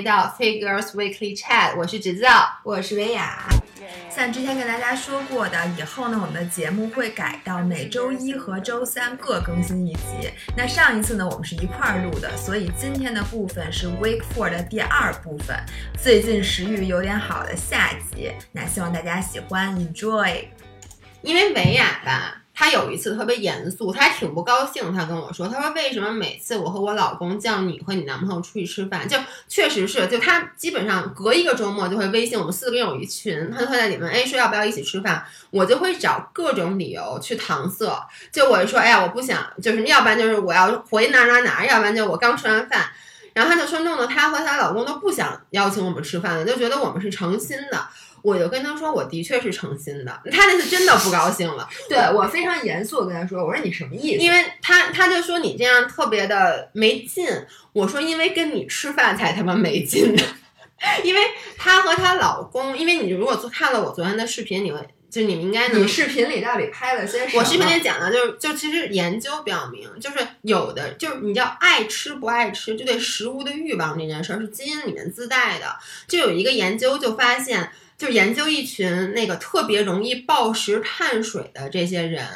回到 Figures Weekly Chat，我是直造，我是维亚。像之前跟大家说过的，以后呢，我们的节目会改到每周一和周三各更新一集。那上一次呢，我们是一块儿录的，所以今天的部分是 Week Four 的第二部分，最近食欲有点好的下集。那希望大家喜欢，Enjoy。因为维亚吧。他有一次特别严肃，他还挺不高兴。他跟我说：“他说为什么每次我和我老公叫你和你男朋友出去吃饭，就确实是，就他基本上隔一个周末就会微信我们四个人有一群，他就会在里面哎说要不要一起吃饭，我就会找各种理由去搪塞。就我就说哎呀我不想，就是要不然就是我要回哪哪哪，要不然就我刚吃完饭。然后他就说弄得他和他老公都不想邀请我们吃饭了，就觉得我们是诚心的。”我就跟他说，我的确是诚心的。他那次真的不高兴了，对我非常严肃的跟他说：“我说你什么意思？”因为他他就说你这样特别的没劲。我说因为跟你吃饭才他妈没劲的。因为她和她老公，因为你如果看了我昨天的视频，你会就你们应该你视频里到底拍了些什么？我视频里讲的就是就其实研究表明，就是有的就是你叫爱吃不爱吃，就对食物的欲望这件事儿是基因里面自带的。就有一个研究就发现。就研究一群那个特别容易暴食碳水的这些人，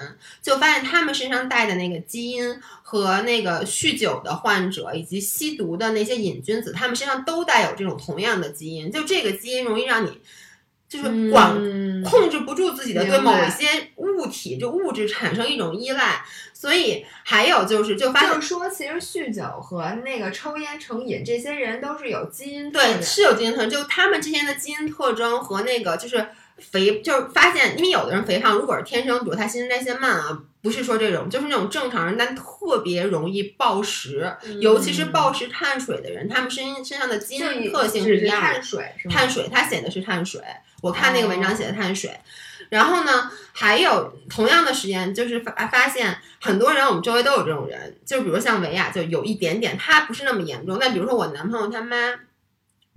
就发现他们身上带的那个基因和那个酗酒的患者以及吸毒的那些瘾君子，他们身上都带有这种同样的基因。就这个基因容易让你。就是管控制不住自己的对某一些物体就物质产生一种依赖，所以还有就是就发现说，其实酗酒和那个抽烟成瘾，这些人都是有基因对是有基因特征，就他们之间的基因特征和那个就是肥，就是发现，因为有的人肥胖，如果是天生，比如他新陈代谢慢啊，不是说这种，就是那种正常人，但特别容易暴食，尤其是暴食碳水的人，他们身身上的基因特性是一样的，碳水，碳水，他写的是碳水。我看那个文章写的碳水，然后呢，还有同样的实验，就是发发现很多人，我们周围都有这种人，就比如像维亚，就有一点点，他不是那么严重，但比如说我男朋友他妈，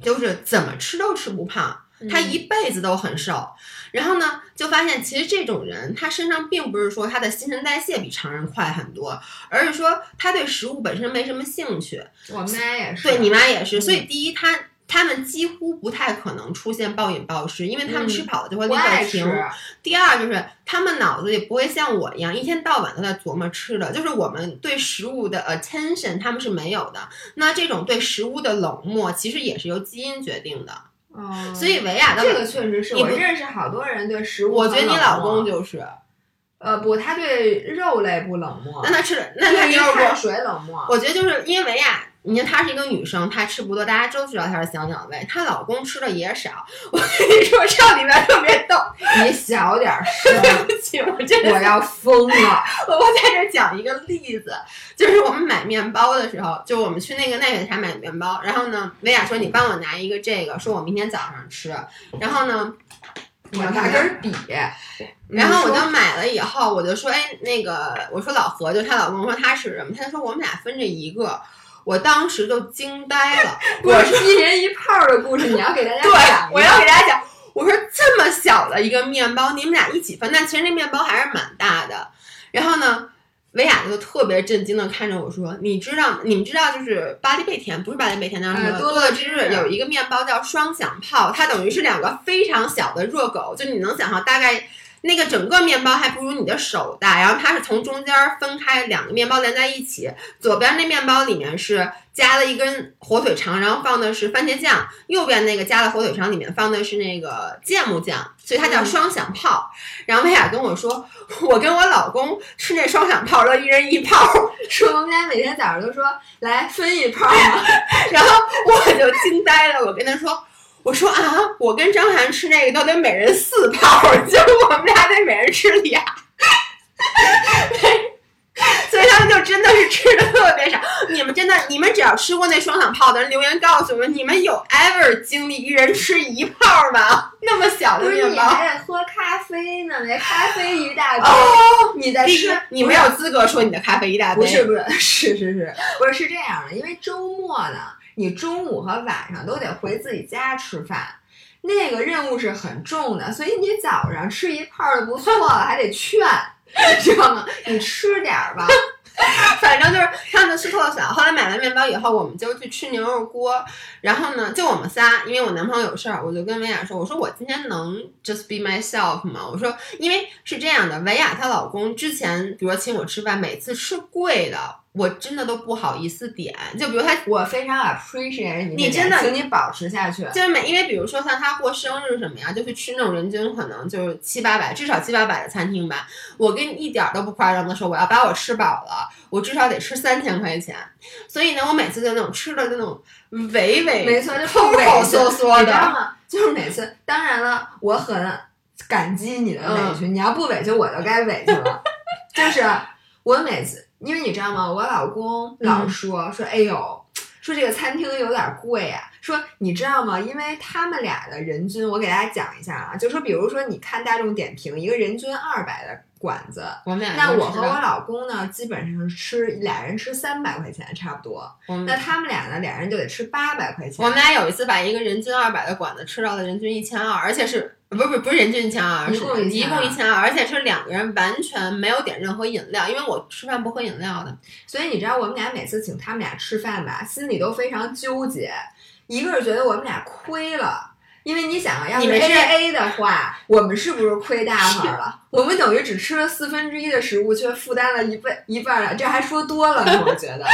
就是怎么吃都吃不胖，他一辈子都很瘦，然后呢，就发现其实这种人他身上并不是说他的新陈代谢比常人快很多，而是说他对食物本身没什么兴趣。我妈也是，对你妈也是，所以第一他。他们几乎不太可能出现暴饮暴食，因为他们吃饱了就会立刻停。第二就是他们脑子里不会像我一样一天到晚都在琢磨吃的，就是我们对食物的 attention 他们是没有的。那这种对食物的冷漠其实也是由基因决定的。哦，所以维亚的这个确实是我认识好多人对食物，我觉得你老公就是，呃不，他对肉类不冷漠，那他吃那他对碳水冷漠。我觉得就是因为维亚。你看她是一个女生，她吃不多，大家都知道她是小鸟胃。她老公吃的也少。我跟你说，上礼拜特别逗。你小点声。对不起，我真的我要疯了。我在这讲一个例子，就是我们买面包的时候，就我们去那个奈雪茶买面包，然后呢，薇娅说你帮我拿一个这个，说我明天早上吃。然后呢，我拿根笔。然后我就买了以后，我就说，哎，那个，我说老何，就她老公说他吃什么，他就说我们俩分这一个。我当时就惊呆了，我是一人一泡的故事，你要给大家讲。对，我要给大家讲。我说这么小的一个面包，你们俩一起分，但其实那面包还是蛮大的。然后呢，维亚就特别震惊的看着我说：“你知道，你们知道，就是巴黎贝甜，不是巴黎贝甜，那什么多乐之日有一个面包叫双响炮，它等于是两个非常小的热狗，就你能想象大概。”那个整个面包还不如你的手大，然后它是从中间分开两个面包连在一起，左边那面包里面是加了一根火腿肠，然后放的是番茄酱，右边那个加了火腿肠里面放的是那个芥末酱，所以它叫双响炮。然后薇娅跟我说，我跟我老公吃那双响炮，都一人一炮，说我们俩每天早上都说来分一炮，然后我就惊呆了，我跟他说。我说啊，我跟张涵吃那个都得每人四泡，就我们俩得每人吃俩，所以他们就真的是吃的特别少。你们真的，你们只要吃过那双响炮的人留言告诉我们，你们有 ever 经历一人吃一泡吗？那么小的面包，你还得喝咖啡呢，那咖啡一大杯，你在吃，你没有资格说你的咖啡一大杯。不是不是是是是，不是是这样的，因为周末呢。你中午和晚上都得回自己家吃饭，那个任务是很重的，所以你早上吃一泡就不错了，还得劝，知道吗？你吃点儿吧，反正就是他们吃特小。后来买完面包以后，我们就去吃牛肉锅。然后呢，就我们仨，因为我男朋友有事儿，我就跟维亚说：“我说我今天能 just be myself 吗？”我说，因为是这样的，维亚她老公之前，比如说请我吃饭，每次吃贵的。我真的都不好意思点，就比如他，我非常 appreciate 你，你真的，请你保持下去。就是每，因为比如说像他过生日什么呀，就去吃那种人均可能就是七八百，至少七八百的餐厅吧。我跟你一点都不夸张的说，我要把我吃饱了，我至少得吃三千块钱。所以呢，我每次就那种吃的那种委委，没错，就抠抠缩缩的，你知道吗？就是每次，当然了，我很感激你的委屈，你要不委屈，我就该委屈了。就是我每次。因为你知道吗？我老公老说说，哎呦，说这个餐厅有点贵啊。说你知道吗？因为他们俩的人均，我给大家讲一下啊，就说比如说你看大众点评，一个人均二百的馆子，我们俩那我和我老公呢，基本上吃俩人吃三百块钱差不多。那他们俩呢，俩人就得吃八百块钱。我们俩有一次把一个人均二百的馆子吃到了人均一千二，而且是。不是不是不是人均一千二，一共一共一千二，而且是两个人完全没有点任何饮料，因为我吃饭不喝饮料的，所以你知道我们俩每次请他们俩吃饭吧，心里都非常纠结。一个是觉得我们俩亏了，因为你想啊，要是 A A 的话，我们是不是亏大发了？我们等于只吃了四分之一的食物，却负担了一半一半了，这还说多了呢，我觉得。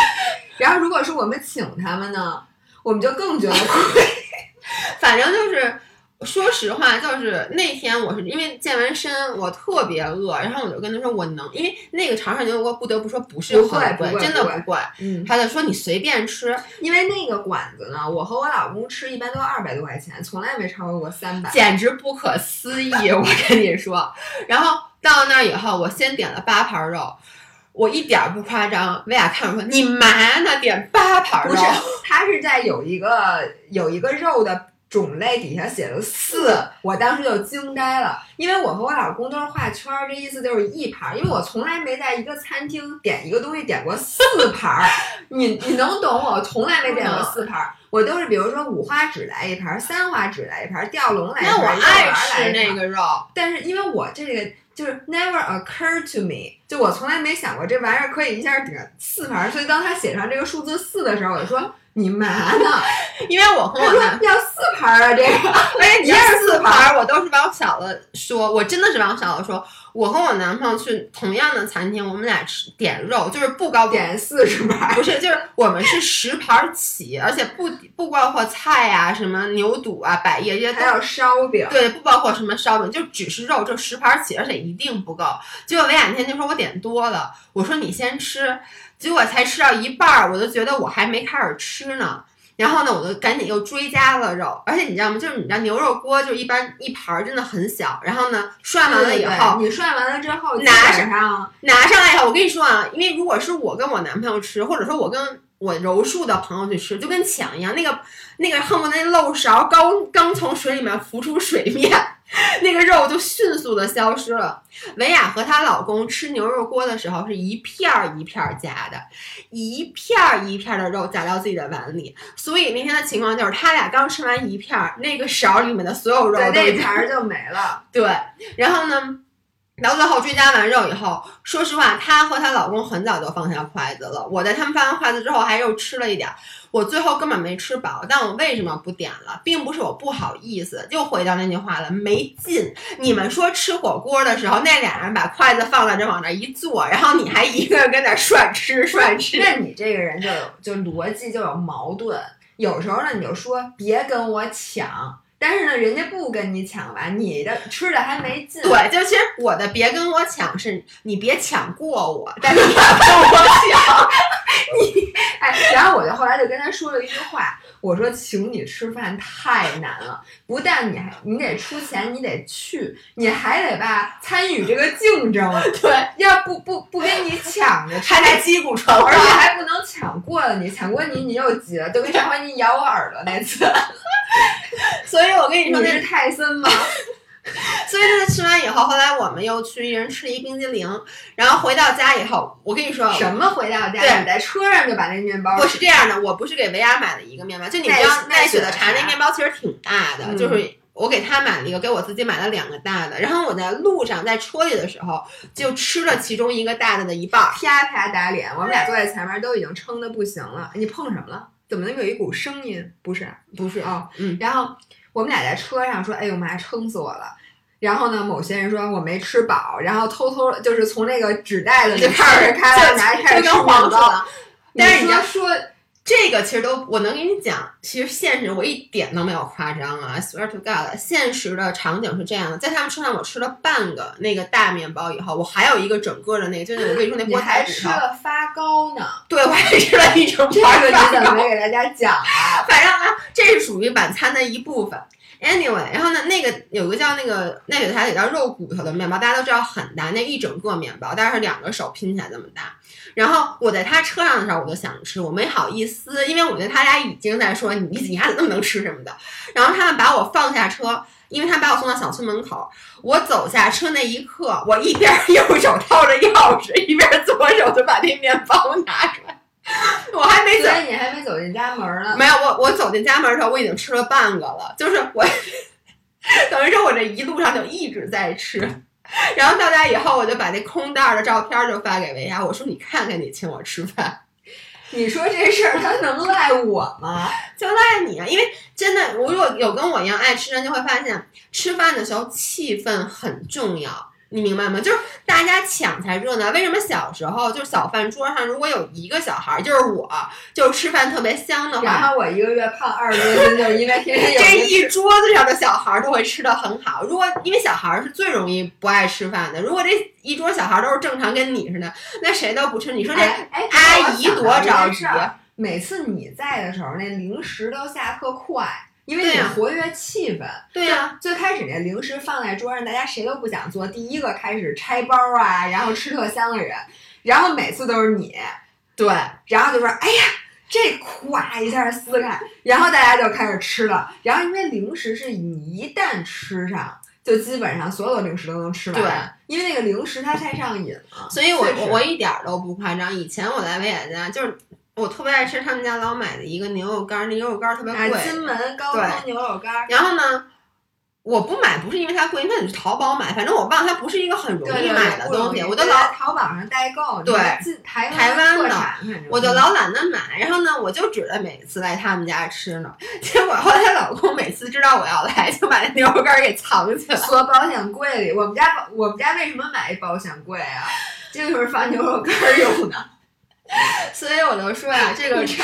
然后如果是我们请他们呢，我们就更觉得亏。反正就是。说实话，就是那天我是因为健完身，我特别饿，然后我就跟他说我能，因为那个长沙牛肉锅不得不说不是很贵，真的不贵。嗯，他就说你随便吃，因为那个馆子呢，我和我老公吃一般都二百多块钱，从来没超过过三百，简直不可思议，我跟你说。然后到那儿以后，我先点了八盘肉，我一点不夸张。薇娅看我说你嘛呢？点八盘肉？不是，他是在有一个有一个肉的。种类底下写了四，我当时就惊呆了，因为我和我老公都是画圈儿，这意思就是一盘，因为我从来没在一个餐厅点一个东西点过四盘儿，你你能懂我？从来没点过四盘儿，我都是比如说五花只来一盘，三花只来一盘，吊龙来一盘，那我爱吃那个肉，但是因为我这个就是 never occur to me，就我从来没想过这玩意儿可以一下点四盘，所以当他写上这个数字四的时候，我就说。你妈呢？因为我和我男要四盘啊，这个，而 且，你要四盘，我都是往小了说，我真的是往小了说。我和我男朋友去同样的餐厅，我们俩吃点肉，就是不高点四十盘，不是，就是我们是十盘起，而且不不包括菜啊，什么牛肚啊、百叶这些，还有烧饼，对，不包括什么烧饼，就只是肉，就十盘起，而且一定不够。结果维亚那天就说我点多了，我说你先吃。结果才吃到一半儿，我就觉得我还没开始吃呢。然后呢，我就赶紧又追加了肉。而且你知道吗？就是你知道牛肉锅就一般一盘儿真的很小。然后呢，涮完了以后，你涮完了之后拿上拿上来以后，我跟你说啊，因为如果是我跟我男朋友吃，或者说我跟我柔术的朋友去吃，就跟抢一样，那个那个恨不得那漏勺刚刚从水里面浮出水面。那个肉就迅速的消失了。维亚和她老公吃牛肉锅的时候，是一片儿一片儿夹的，一片儿一片儿的肉夹到自己的碗里。所以那天的情况就是，他俩刚吃完一片儿，那个勺里面的所有肉那盘儿就没了。对，然后呢？到最后追加完肉以后，说实话，她和她老公很早就放下筷子了。我在他们放完筷子之后，还又吃了一点。我最后根本没吃饱，但我为什么不点了？并不是我不好意思，又回到那句话了，没劲。你们说吃火锅的时候，那俩人把筷子放在这往那一坐，然后你还一个人跟那涮吃涮吃，那你这个人就有就逻辑就有矛盾。有时候呢，你就说别跟我抢。但是呢，人家不跟你抢完，你的吃的还没劲。对，就其实我的别跟我抢，是你别抢过我，但是你别跟我抢。你 哎，然后我就后来就跟他说了一句话，我说请你吃饭太难了，不但你还你得出钱，你得去，你还得吧参与这个竞争。对，要不不不跟你抢着，还得击鼓传花，而且还不能抢过了你，抢过你你又急了，就跟上回你咬我耳朵那次。所以我跟你说，那是泰森吗？所以这次吃完以后，后来我们又去一人吃了一冰激凌，然后回到家以后，我跟你说什么？回到家，你在车上就把那面包？不是这样的，我不是给维亚买了一个面包，就你知道奈雪的茶那面包其实挺大的，就是我给他买了一个，给我自己买了两个大的。然后我在路上在车里的时候，就吃了其中一个大的的一半。啪啪打脸，我们俩坐在前面都已经撑的不行了。你碰什么了？怎么能有一股声音？不是，不是啊，嗯然后我们俩在车上说：“哎呦妈，撑死我了。”然后呢，某些人说我没吃饱，然后偷偷就是从那个纸袋子里就开始开了，拿开始吃就跟黄面包。似的。但是你要说，这个其实都，我能给你讲，其实现实我一点都没有夸张啊！I swear to God，现实的场景是这样的，在他们车上我吃了半个那个大面包以后，我还有一个整个的那个，就是我跟你说那你菠菜还吃骨头，了发糕呢？对我还吃了一整个你饭糕怎么没给大家讲啊？反正啊，这是属于晚餐的一部分。Anyway，然后呢，那个有个叫那个那有它也叫肉骨头的面包，大家都知道很大，那一整个面包大概是两个手拼起来这么大。然后我在他车上的时候，我就想吃，我没好意思，因为我觉得他俩已经在说你你孩子那么能吃什么的。然后他们把我放下车，因为他把我送到小区门口，我走下车那一刻，我一边 右手掏着钥匙，一边左手就把那面包拿出来，我还没走所以你还没走进家门呢。没有，我我走进家门的时候，我已经吃了半个了，就是我 等于说我这一路上就一直在吃，然后到家以后，我就把那空袋儿的照片儿就发给维亚，我说你看看你请我吃饭，你说这事儿他能赖我吗？就赖你啊，因为真的，我如果有跟我一样爱吃的人，就会发现吃饭的时候气氛很重要。你明白吗？就是大家抢才热闹。为什么小时候就是小饭桌上如果有一个小孩儿，就是我，就是吃饭特别香的话，然后我一个月胖二十多斤，就是因为天天有这一桌子上的小孩儿都会吃的很好。如果因为小孩儿是最容易不爱吃饭的，如果这一桌小孩儿都是正常跟你似的，那谁都不吃。你说这阿姨多着急着急。每次你在的时候，那零食都下特快，因为你活跃气氛。对呀、最开始那零食放在桌上，大家谁都不想做第一个开始拆包啊，然后吃特香的人，然后每次都是你，对，然后就说哎呀。这咵一下撕开，然后大家就开始吃了。然后因为零食是你一旦吃上，就基本上所有的零食都能吃完。对，因为那个零食它太上瘾了。所以我我我一点儿都不夸张。以前我在维亚家就是。我特别爱吃他们家老买的一个牛肉干儿，那牛肉干儿特别啊，贵。金门高对通牛肉干儿，然后呢，我不买不是因为它贵，因为你去淘宝买，反正我忘它不是一个很容易买的东西，我就老淘宝上代购，对台台湾的我就老懒得买，然后呢，我就指着每次来他们家吃呢。结果后来她老公每次知道我要来，就把那牛肉干儿给藏起来。锁保险柜里。我们家保我们家为什么买一保险柜啊？这 就是放牛肉干儿用的。所以我就说呀、这个是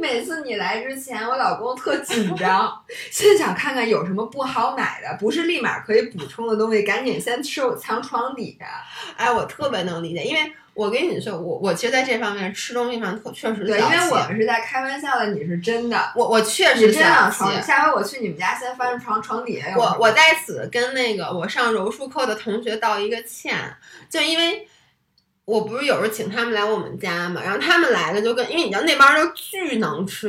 每次你来之前，我老公特紧张，先想看看有什么不好买的，不是立马可以补充的东西，赶紧先收藏床底下。哎，我特别能理解，因为我跟你说，我我其实在这方面吃东西上特确实对，因为我们是在开玩笑的，你是真的。我我确实小真往气。床，下回我去你们家，先翻床床底下。我我在此跟那个我上柔术课的同学道一个歉，就因为我不是有时候请他们来我们家嘛，然后他们来了就跟，因为你知道那帮人都巨能吃，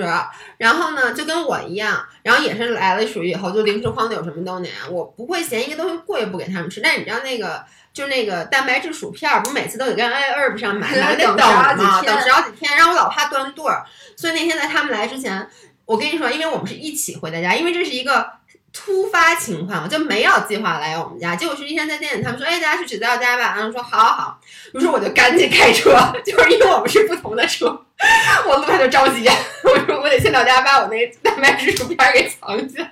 然后呢就跟我一样，然后也是来了属于以后就零食筐里有什么都拿，我不会嫌一个东西贵不给他们吃，但是你知道那个。就那个蛋白质薯片儿，不是每次都得跟 herb 上买还？得等等十好几嘛，天等十好几天，然后我老怕断对儿，所以那天在他们来之前，我跟你说，因为我们是一起回的家，因为这是一个突发情况，就没有计划来我们家。结果是一天在店里，他们说：“哎，大家去指导家吧。”然后说：“好好好。”于是我就赶紧开车，就是因为我们是不同的车，我路上就着急，我说我得先到家把我那蛋白质薯片给藏起来。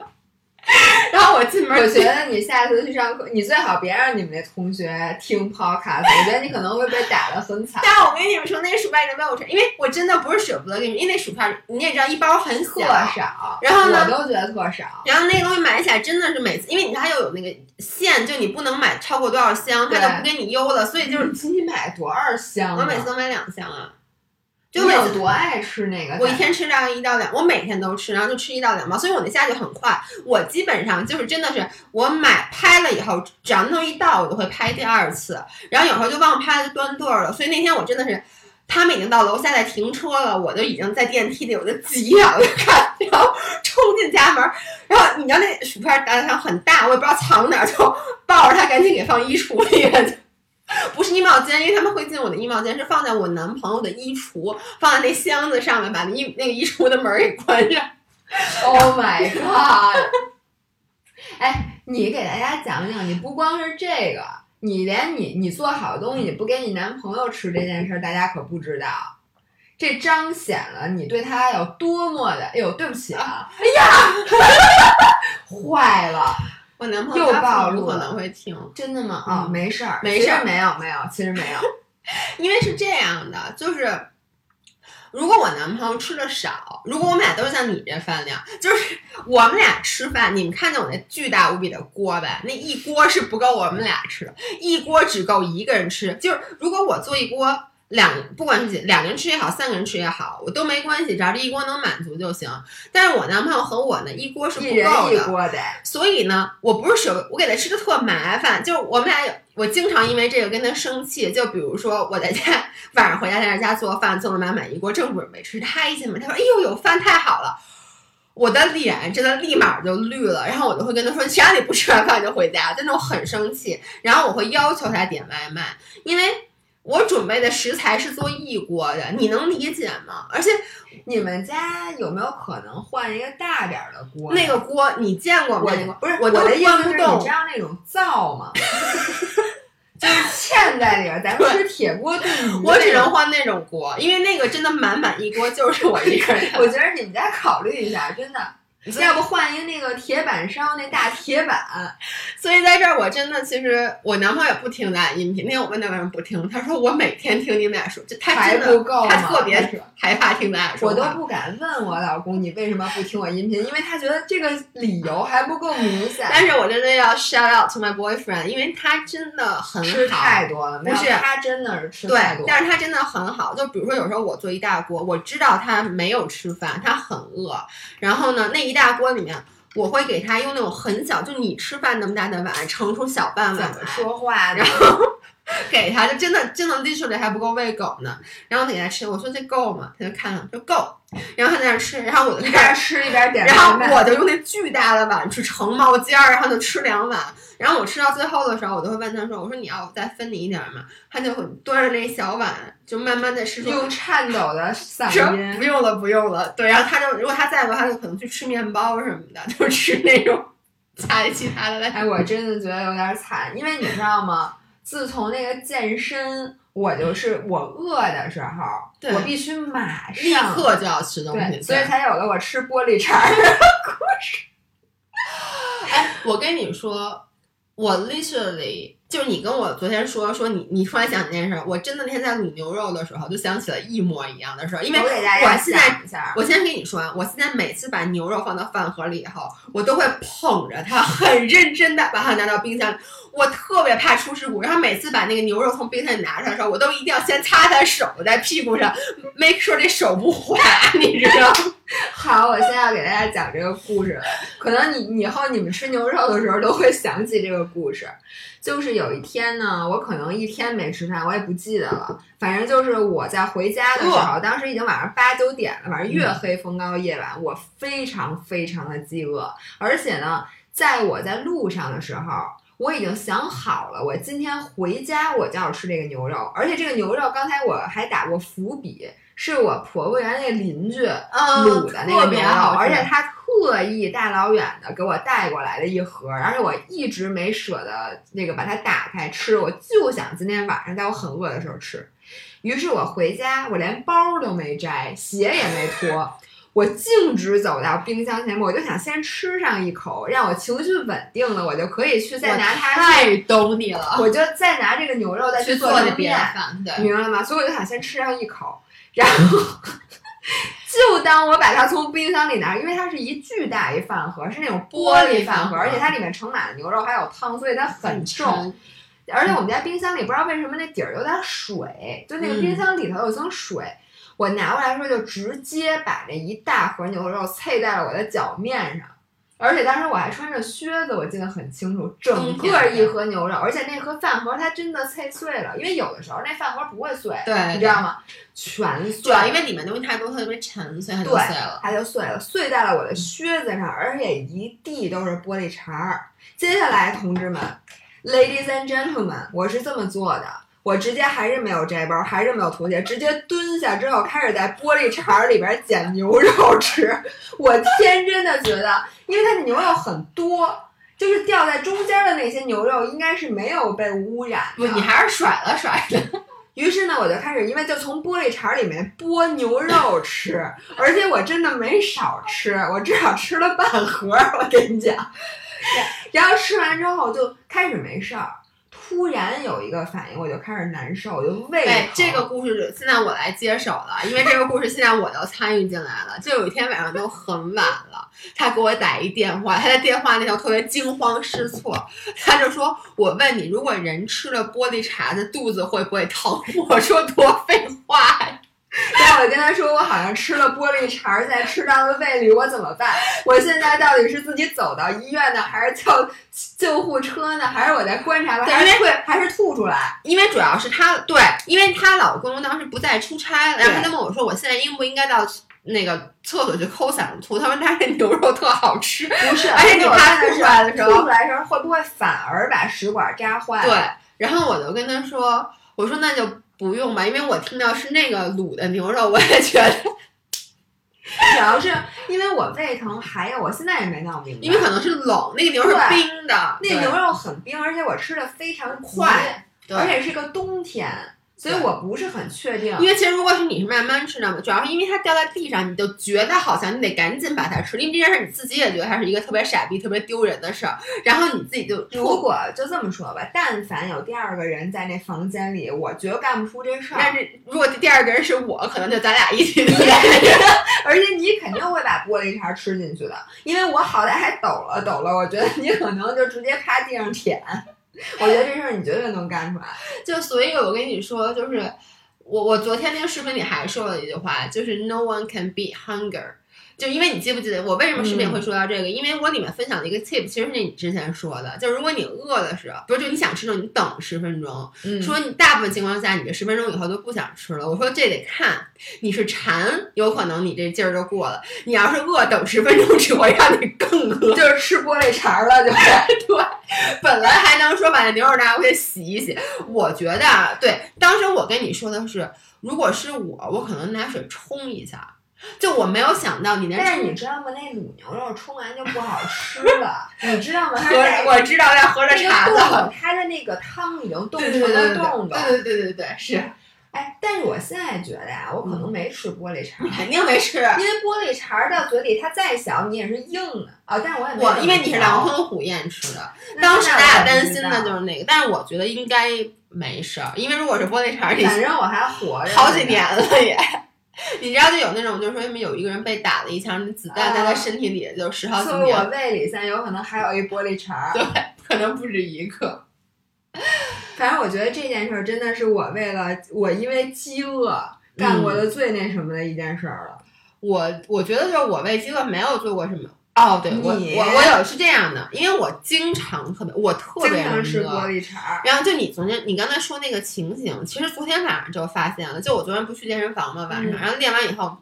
然后我进门，我觉得你下次去上课，你最好别让你们那同学听 podcast，我觉得你可能会被打的很惨。但我跟你们说，那个薯片已经被我吃，因为我真的不是舍不得给你们，因为那薯片你也知道一包很特，少，然后呢我都觉得特少。然后那个东西买起来真的是每次，因为你它又有那个限，就你不能买超过多少箱，它对就不给你邮了，所以就是你买多少箱啊？我每次都买两箱啊，就你每次有多爱吃那个？我一天吃大概一到两，我每天都吃，然后就吃一到两包，所以我那下就很快。我基本上就是真的是我买拍了以后，只要那东西一到，我就会拍第二次，然后有时候就忘拍了就断队儿了。所以那天我真的是。他们已经到楼下在停车了，我就已经在电梯里，我就急眼了，看，然后冲进家门，然后你知道那薯片打上很大，我也不知道藏哪儿，就抱着它赶紧给放衣橱里面。不是衣帽间，因为他们会进我的衣帽间，是放在我男朋友的衣橱，放在那箱子上面，把那衣那个衣橱的门儿给关上。Oh my god！哎你给大家讲讲，你不光是这个，你连你你做好的东西你不给你男朋友吃这件事儿，大家可不知道。这彰显了你对他有多么的，哎呦，对不起啊，哎呀，坏了，我男朋友又他暴露可能会听，真的吗？啊、嗯没事儿，没事儿没有，没有，其实没有。因为是这样的，就是如果我男朋友吃的少，如果我们俩都是像你这饭量，就是我们俩吃饭，你们看见我那巨大无比的锅呗，那一锅是不够我们俩吃的，一锅只够一个人吃。就是如果我做一锅。两不管是几两个人吃也好，三个人吃也好，我都没关系，只要这一锅能满足就行。但是我男朋友和我呢，一锅是不够的，所以呢，我不是舍，我给他吃的特麻烦，就是我们俩有，我经常因为这个跟他生气。就比如说我在家晚上回家在他家做饭，做了满满一锅，正准备吃，他一进门他说：“哎呦，有饭太好了。”我的脸真的立马就绿了，然后我就会跟他说：“谁让你不吃完饭就回家？”就那种很生气，然后我会要求他点外卖，因为我准备的食材是做一锅的，你能理解吗？而且你们家有没有可能换一个大点儿的锅？那个锅你见过吗？那个不是我都的意思是，你知道那种灶吗？就是嵌在里边儿，咱们吃铁锅炖鱼。我只能换那种锅，因为那个真的满满一锅就是我一个人。我觉得你们家考虑一下，真的，要不换一个那个铁板烧那大铁板，所以在这儿，我真的其实我男朋友也不听咱俩音频。那天我问他为什么不听，他说我每天听你们俩说，就他还不够？他特别害怕听咱俩说我。都不敢问我老公你为什么不听我音频，因为他觉得这个理由还不够明显。但是我真的要 shout out to my boyfriend，因为他真的很吃好。太多了，不是他真的是吃太多，。但是他真的很好。就比如说，有时候我做一大锅，我知道他没有吃饭，他很饿。然后呢，那一大锅里面，我会给他用那种很小，就你吃饭那么大的碗，盛出小半怎么碗来。说话呢然？后给他，就真的真的 literally 还不够喂狗呢。然后给他吃，我说这够吗？他就看了，说够。然后他在那吃，然后我就一开始边吃一边点然后我就用那巨大的碗去盛冒尖儿，然后就吃两碗。然后我吃到最后的时候，我就会问他说：“我说你要再分你一点儿吗？”他就会端着那小碗，就慢慢的吃用颤抖的嗓音不。用了，不用了。对，然后他就如果他在的话，他就可能去吃面包什么的，就吃那种加其他的来。哎，我真的觉得有点惨，因为你知道吗？自从那个健身，我就是我饿的时候，对我必须马上立刻就要吃东西，所以才有了我吃玻璃碴的故事。哎，我跟你说，我 literally 就是你跟我昨天说说你你突然想起那件事儿，我真的那天在卤牛肉的时候就想起了一模一样的事儿，因为我现在我先跟你说啊，我现在每次把牛肉放到饭盒里以后，我都会捧着它，很认真的把它拿到冰箱里。我特别怕出事故，然后每次把那个牛肉从冰箱里拿出来的时候，我都一定要先擦擦手在屁股上，make sure 这手不滑，你知道吗？好，我现在要给大家讲这个故事了。可能你你以后你们吃牛肉的时候都会想起这个故事。就是有一天呢，我可能一天没吃饭，我也不记得了。反正就是我在回家的时候，当时已经晚上八九点了，反正月黑风高夜晚，我非常非常的饥饿，而且呢，在我在路上的时候。我已经想好了，我今天回家我就要吃这个牛肉，而且这个牛肉刚才我还打过伏笔，是我婆婆原来那邻居嗯卤的那个特牛肉，别好而且她特意大老远的给我带过来的一盒，而且我一直没舍得那个把它打开吃，我就想今天晚上在我很饿的时候吃。于是我回家，我连包都没摘，鞋也没脱。我径直走到冰箱前面，我就想先吃上一口，让我情绪稳定了，我就可以去再拿它去，太懂你了，我就再拿这个牛肉再去做成做那别的面。饭，对。明白了吗？所以我就想先吃上一口，然后就当我把它从冰箱里拿，因为它是一巨大一饭盒，是那种玻璃饭盒，而且它里面盛满了牛肉还有汤，所以它很重。而且我们家冰箱里不知道为什么那底儿有点水，就那个冰箱里头有层水。我拿过来的时候就直接把这一大盒牛肉啐在了我的脚面上，而且当时我还穿着靴子，我记得很清楚，整个一盒牛肉，而且那盒饭盒它真的碎碎了，因为有的时候那饭盒不会碎，对你知道吗？全碎，主要因为里面东西太多，特别沉，所以它就碎了。它就碎了，碎在了我的靴子上，而且一地都是玻璃碴儿。接下来，同志们，ladies and gentlemen，我是这么做的。我直接还是没有摘包，还是没有脱鞋，直接蹲下之后开始在玻璃碴儿里边捡牛肉吃。我天真的觉得，因为它的牛肉很多，就是掉在中间的那些牛肉应该是没有被污染不，你还是甩了甩的。于是呢，我就开始，因为就从玻璃碴里面剥牛肉吃，而且我真的没少吃，我至少吃了半盒。我跟你讲，然后吃完之后就开始没事儿，突然有一个反应，我就开始难受，我就胃疼。哎，这个故事现在我来接手了，因为这个故事现在我都参与进来了。就有一天晚上都很晚了，他给我打一电话，他在电话那头特别惊慌失措，他就说：“我问你，如果人吃了玻璃碴子，肚子会不会疼？” 我说：“多废话呀！”然后我跟他说：“我好像吃了玻璃碴，在吃到了胃里，我怎么办？我现在到底是自己走到医院呢，还是叫救护车呢？还是我在观察吧？还是会还是吐出来？因为主要是她对，因为她老公当时不在出差，然后他就问我说：我现在应不应该到那个厕所去抠嗓子吐？他说他这牛肉特好吃，不是，而且你怕吐出来的时候，吐出来的时候会不会反而把食管扎坏？对，然后我就跟他说：我说那就。”不用吧，因为我听到是那个卤的牛肉，我也觉得，主要是因为我胃疼，还有我现在也没闹明白，因为可能是冷，那个牛是冰的，那牛肉很冰，而且我吃的非常快，而且是个冬天。所以我不是很确定，因为其实如果是你是慢慢吃的嘛，主要是因为它掉在地上，你就觉得好像你得赶紧把它吃，因为这件事你自己也觉得它是一个特别傻逼、特别丢人的事儿，然后你自己就如果就这么说吧，但凡有第二个人在那房间里，我绝干不出这事儿。但是如果第二个人是我，可能就咱俩一起演，而且你肯定会把玻璃碴吃进去的，因为我好歹还抖了抖了，我觉得你可能就直接趴地上舔。我觉得这事儿你绝对能干出来，就所以，我跟你说，就是我我昨天那个视频里还说了一句话，就是 No one can beat hunger。就因为你记不记得我为什么视频会说到这个？因为我里面分享的一个 tip，其实是你之前说的，就如果你饿的时候，不是就你想吃的时候，你等十分钟。说你大部分情况下，你这十分钟以后都不想吃了。我说这得看你是馋，有可能你这劲儿就过了；你要是饿，等十分钟只会让你更饿，就是吃玻璃碴了，就 对。本来还能说把那牛肉拿回去洗一洗，我觉得对。当时我跟你说的是，如果是我，我可能拿水冲一下。就我没有想到你那，但是你知道吗？那卤牛肉冲完就不好吃 了，你知道吗？喝我知道要喝着茶的，它的那个汤已经冻成了冻的。对对对对对，是。哎，但是我现在觉得呀，我可能没吃玻璃碴，你 肯定没吃，因为玻璃碴到嘴里它再小，你也是硬的啊。但是我也我因为你是狼吞虎咽吃的，当时大家担心的就是那个，但是我觉得应该没事儿，因为如果是玻璃碴，反正我还活着好几年了也。你知道就有那种，就是说，因为有一个人被打了一枪，子弹在他身体里就十好几年。我胃里现在有可能还有一玻璃碴，对，可能不止一个。反正我觉得这件事儿真的是我为了我因为饥饿干过的最那什么的一件事儿了。我我觉得就是我为饥饿没有做过什么。哦，对我我我有是这样的，因为我经常特别我特别吃玻璃碴。然后就你昨天你刚才说那个情形，其实昨天晚上就发现了。就我昨天不去健身房嘛，晚上，然后练完以后，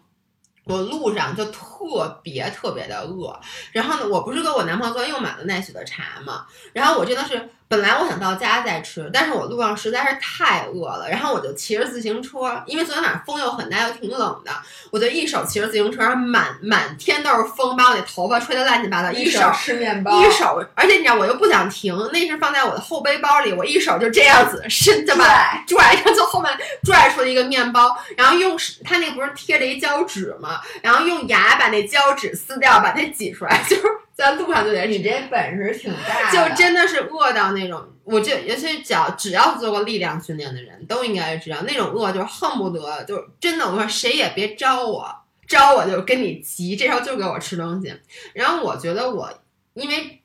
我路上就特别特别的饿。然后呢，我不是跟我男朋友昨天又买了奈雪的茶嘛，然后我真的是。本来我想到家再吃，但是我路上实在是太饿了，然后我就骑着自行车，因为昨天晚上风又很大又挺冷的，我就一手骑着自行车，满满天都是风，把我那头发吹得乱七八糟，一手吃面包，一手，而且你知道我又不想停，那是放在我的后背包里，我一手就这样子伸着把拽，然后从后面拽出了一个面包，然后用他那不是贴着一胶纸嘛，然后用牙把那胶纸撕掉，把它挤出来，就是。在路上就得，你这本事挺大，就真的是饿到那种，我这尤其是脚只要做过力量训练的人都应该知道，那种饿就是恨不得就是真的，我说谁也别招我，招我就跟你急，这时候就给我吃东西。然后我觉得我因为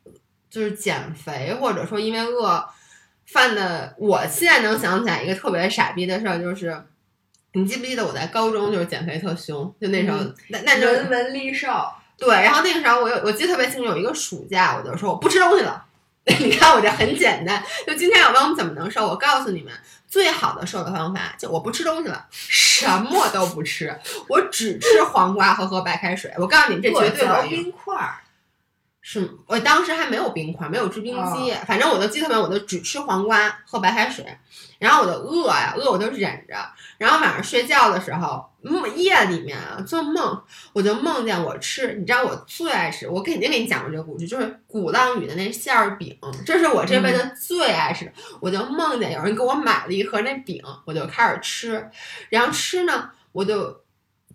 就是减肥或者说因为饿犯的，我现在能想起来一个特别傻逼的事儿，就是你记不记得我在高中就是减肥特凶，就那时候那那文文丽少。对，然后那个时候我有，我记得特别清楚，有一个暑假，我就说我不吃东西了。你看我这很简单，就今天要问我们怎么能瘦，我告诉你们，最好的瘦的方法就我不吃东西了，什么都不吃，我只吃黄瓜和喝白开水。我告诉你们，这绝对有冰块儿。是我当时还没有冰块，没有制冰机，反正我就记特别，我就只吃黄瓜，喝白开水，然后我就饿呀，饿我就忍着，然后晚上睡觉的时候，梦夜里面啊做梦，我就梦见我吃，你知道我最爱吃，我肯定给你讲过这个故事，就是鼓浪屿的那馅儿饼，这是我这辈子最爱吃的，我就梦见有人给我买了一盒那饼，我就开始吃，然后吃呢，我就。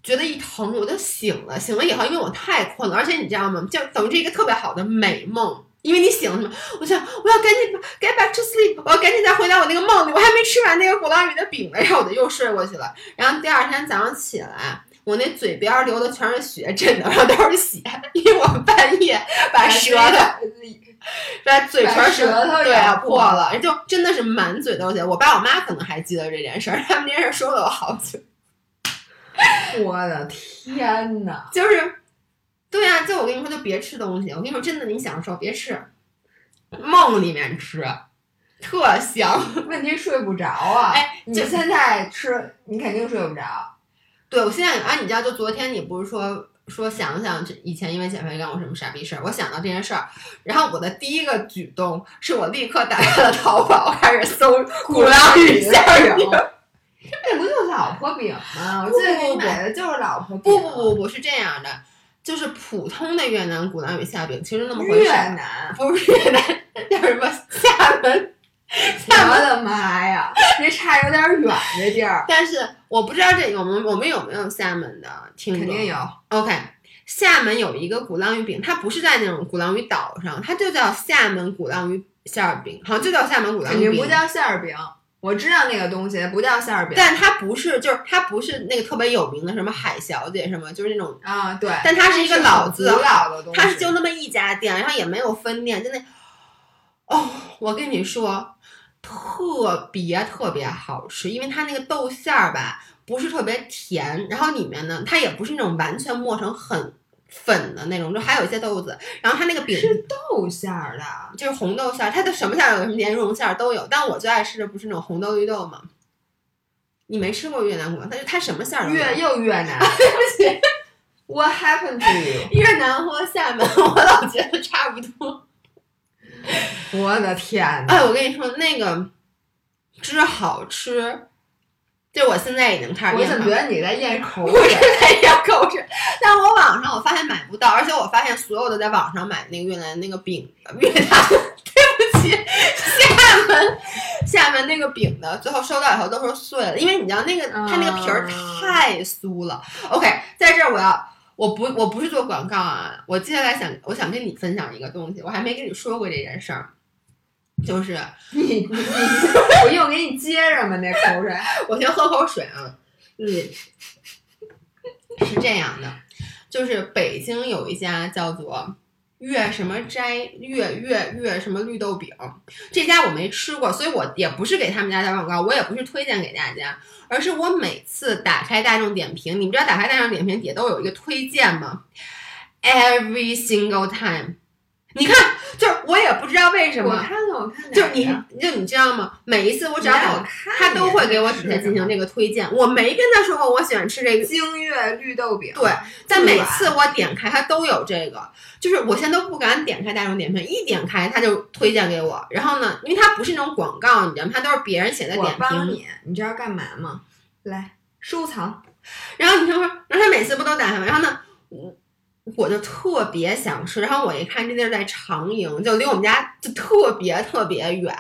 觉得一疼，我就醒了。醒了以后，因为我太困了，而且你知道吗？就等于是一个特别好的美梦。因为你醒了嘛，我想我要赶紧 get back to sleep，我要赶紧再回到我那个梦里。我还没吃完那个鼓浪屿的饼呢，然后我就又睡过去了。然后第二天早上起来，我那嘴边流的全是血，真的，然后都是血，因为我半夜把舌头 把嘴唇舌头对破了，就真的是满嘴都是血。我爸我妈可能还记得这件事儿，他们那件事说了我好久。我的天呐，就是，对呀，就我跟你说，就别吃东西。我跟你说，真的，你享受别吃，梦里面吃，特香。问题睡不着啊！哎，你现在吃，你肯定睡不着。对，我现在啊，你知道，就昨天你不是说说想想这以前因为减肥干过什么傻逼事儿？我想到这件事儿，然后我的第一个举动是我立刻打开了淘宝，开始搜鼓浪屿馅饼。这不就是老婆饼吗？我记得你买的就是老婆饼。不不不不是这样的，就是普通的越南鼓浪屿馅饼，其实那么回事。越南不是越南，叫什么厦门？我的妈呀，这差有点远这地儿。但是我不知道这我们我们有没有厦门的听众？肯定有。OK，厦门有一个鼓浪屿饼，它不是在那种鼓浪屿岛上，它就叫厦门鼓浪屿馅儿饼，好像就叫厦门鼓浪屿饼。肯定不叫馅儿饼。我知道那个东西不叫馅儿饼，但它不是，就是它不是那个特别有名的什么海小姐什么，就是那种啊，对。但它是一个老字，古老的东西。它是就那么一家店，然后也没有分店，就那。哦，我跟你说，特别特别好吃，因为它那个豆馅儿吧，不是特别甜，然后里面呢，它也不是那种完全磨成很。粉的那种，就还有一些豆子，然后它那个饼是豆馅儿的，就是红豆馅儿，它的什么馅儿有什么莲蓉馅儿都有，但我最爱吃的不是那种红豆绿豆吗？你没吃过越南果，它它什么馅儿？越 又越南，对不起，What happened to you？越南和厦门，我老觉得差不多。我的天！哎，我跟你说，那个汁好吃。就我现在已经开始，我怎么觉得你在咽口水？我是在咽口水，但我网上我发现买不到，而且我发现所有的在网上买那个越南那个饼，越南 对不起，厦门厦门那个饼的，最后收到以后都是碎了，因为你知道那个它那个皮儿太酥了。OK，在这儿我要我不我不是做广告啊，我接下来想我想跟你分享一个东西，我还没跟你说过这件事儿。就是你你我又 给你接着嘛？那口水，我先喝口水啊。嗯，是这样的，就是北京有一家叫做月什么斋月月月什么绿豆饼，这家我没吃过，所以我也不是给他们家打广告，我也不是推荐给大家，而是我每次打开大众点评，你们知道打开大众点评底下都有一个推荐吗？Every single time。你看，就是我也不知道为什么，我看了，我看就你，就你知道吗？每一次我只要打，他都会给我底下进行这个推荐。我没跟他说过我喜欢吃这个京粤绿豆饼。对，在每次我点开，他都有这个。就是我现在都不敢点开大众点评，一点开他就推荐给我。然后呢，因为它不是那种广告，你知道吗？他都是别人写的点评。你，你知道干嘛吗？来收藏。然后你听说，然后他每次不都打开吗？然后呢，我。就特别想吃，然后我一看这地儿在长营，就离我们家就特别特别远，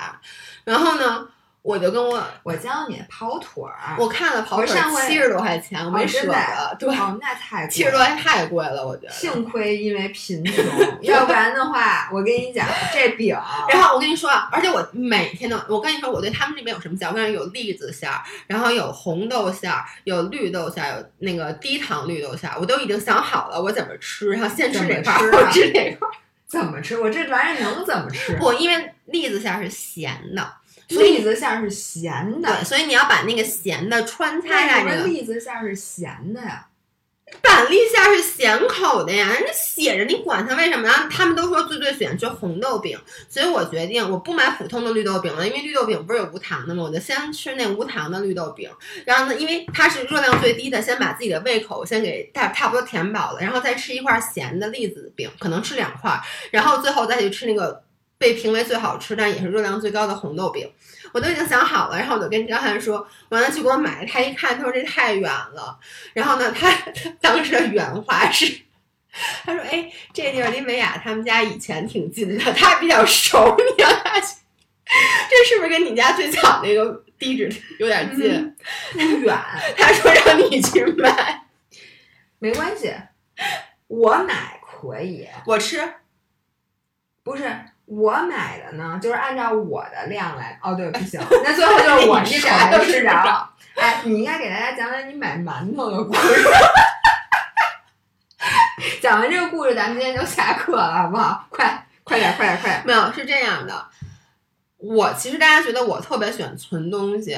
然后呢。我就跟我我教你跑腿儿，我看了跑腿儿七十多块钱，我没舍得，对，那太七十多块太贵了，我觉得。幸亏因为贫穷，要不然的话，我跟你讲这饼。然后我跟你说，而且我每天都，我跟你说，我对他们那边有什么馅？我跟你说，有栗子馅儿，然后有红豆馅儿，有绿豆馅儿，有那个低糖绿豆馅儿，我都已经想好了我怎么吃，然后先吃哪块儿，后吃哪块儿。怎么吃？我这玩意儿能怎么吃？不，因为栗子馅儿是咸的。栗子馅是咸的，对，所以你要把那个咸的穿插在这个。栗子馅是咸的呀？板栗馅儿是咸口的呀，人家写着，你管它为什么？然后他们都说最最喜欢吃红豆饼，所以我决定我不买普通的绿豆饼了，因为绿豆饼不是有无糖的吗？我就先吃那无糖的绿豆饼。然后呢，因为它是热量最低的，先把自己的胃口先给大差不多填饱了，然后再吃一块咸的栗子饼，可能吃两块，然后最后再去吃那个被评为最好吃但也是热量最高的红豆饼。我都已经想好了，然后我就跟张翰说，完了去给我买。他一看，他说这太远了。然后呢，他他当时的原话是，他说：“哎，这地儿离美雅他们家以前挺近的，他比较熟，你让他去。这是不是跟你家最早那个地址有点近？远。他说让你去买，没关系，我买可以，我吃。不是。”我买的呢，就是按照我的量来。哦，对，不行，那最后就是我一点都吃着。哎，你应该给大家讲讲你买馒头的故事。讲完这个故事，咱们今天就下课了，好不好？快，快点，快点，快点！没有，是这样的。我其实大家觉得我特别喜欢存东西。